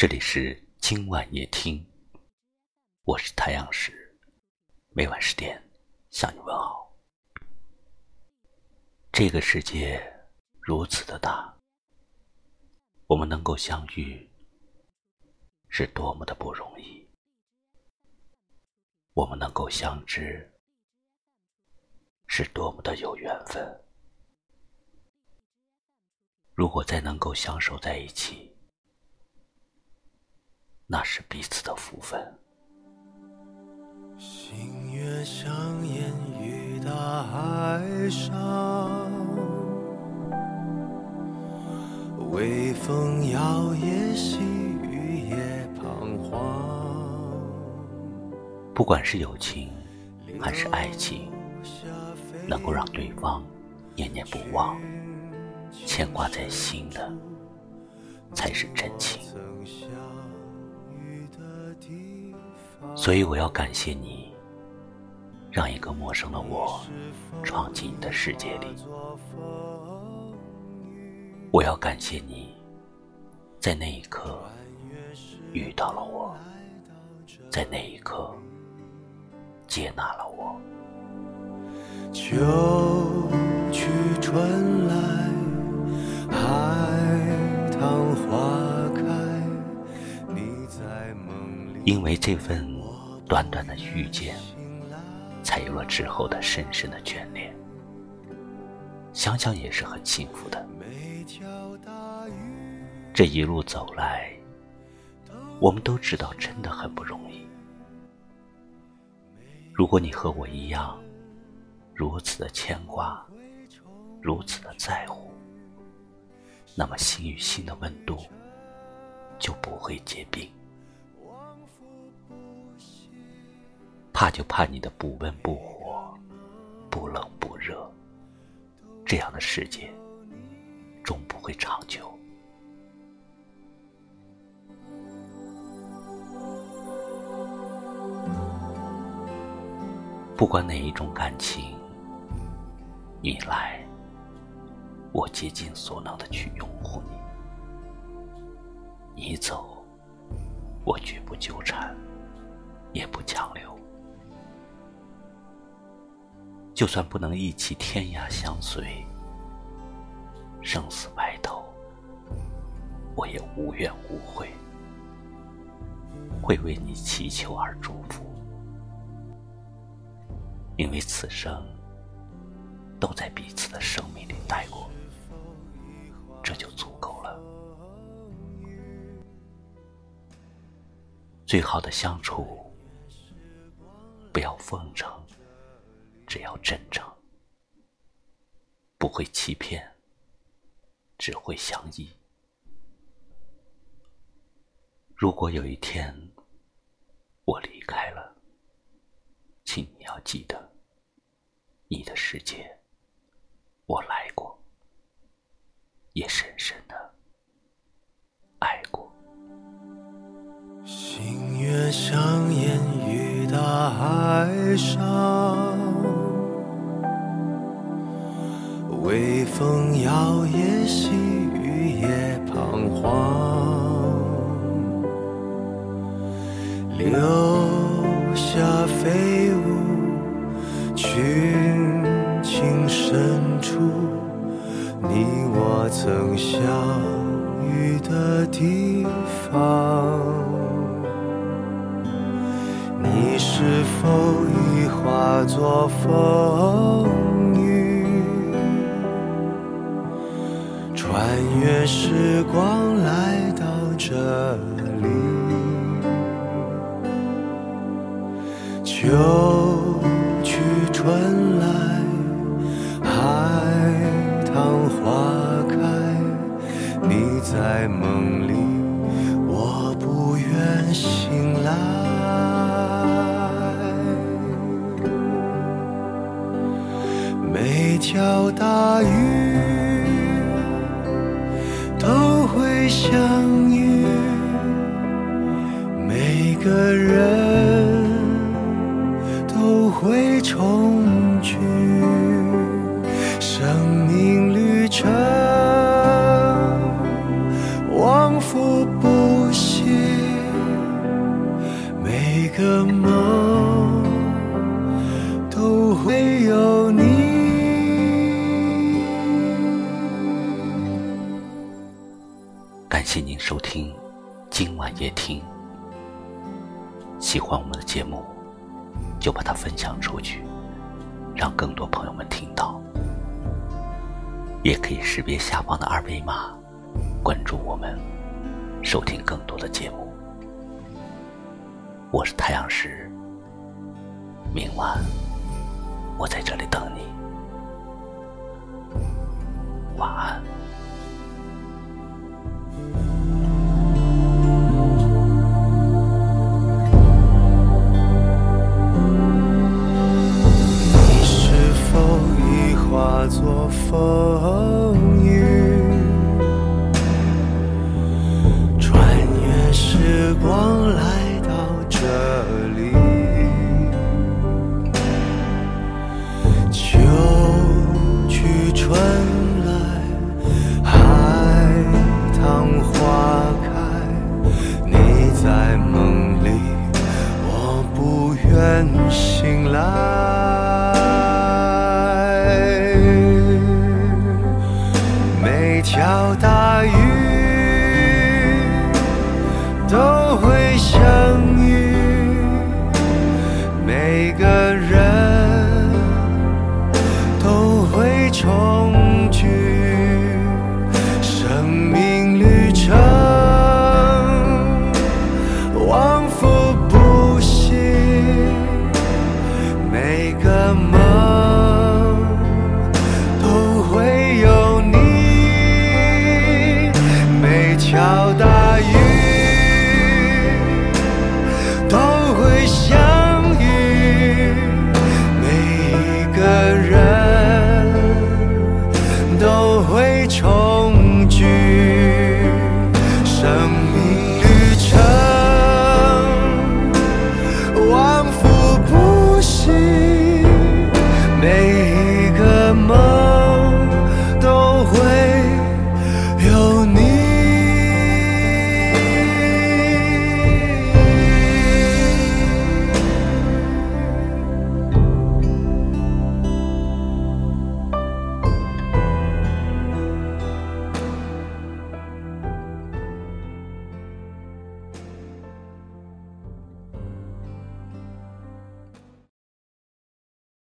这里是今晚夜听，我是太阳石，每晚十点向你问好。这个世界如此的大，我们能够相遇是多么的不容易；我们能够相知是多么的有缘分。如果再能够相守在一起，那是彼此的福分。星月相沿于大海上，微风摇曳，细雨也彷徨。不管是友情还是爱情，能够让对方念念不忘、牵挂在心的，才是真情。所以我要感谢你，让一个陌生的我闯进你的世界里。我要感谢你，在那一刻遇到了我，在那一刻接纳了我。秋去春来，海因为这份短短的遇见，才有了之后的深深的眷恋。想想也是很幸福的。这一路走来，我们都知道真的很不容易。如果你和我一样，如此的牵挂，如此的在乎，那么心与心的温度就不会结冰。怕就怕你的不温不火，不冷不热，这样的世界终不会长久。不管哪一种感情，你来，我竭尽所能的去拥护你；你走，我绝不纠缠，也不强留。就算不能一起天涯相随，生死白头，我也无怨无悔，会为你祈求而祝福。因为此生都在彼此的生命里待过，这就足够了。最好的相处，不要奉承，只要真诚，不会欺骗，只会相依。如果有一天我离开了，请你要记得。你的世界，我来过，也深深的爱过。星月相沿于大海上，风摇曳，细雨也彷徨，留下飞舞。群情深处，你我曾相遇的地方，你是否已化作风穿越时光来到这里？秋去。春来，海棠花开，你在梦里，相遇每个人都会重聚生命旅程。谢您收听今晚夜听。喜欢我们的节目，就把它分享出去，让更多朋友们听到。也可以识别下方的二维码，关注我们，收听更多的节目。我是太阳石，明晚我在这里等你，晚安。化作风雨，穿越时光飘大雨都会相遇，每个人都会重。每一个梦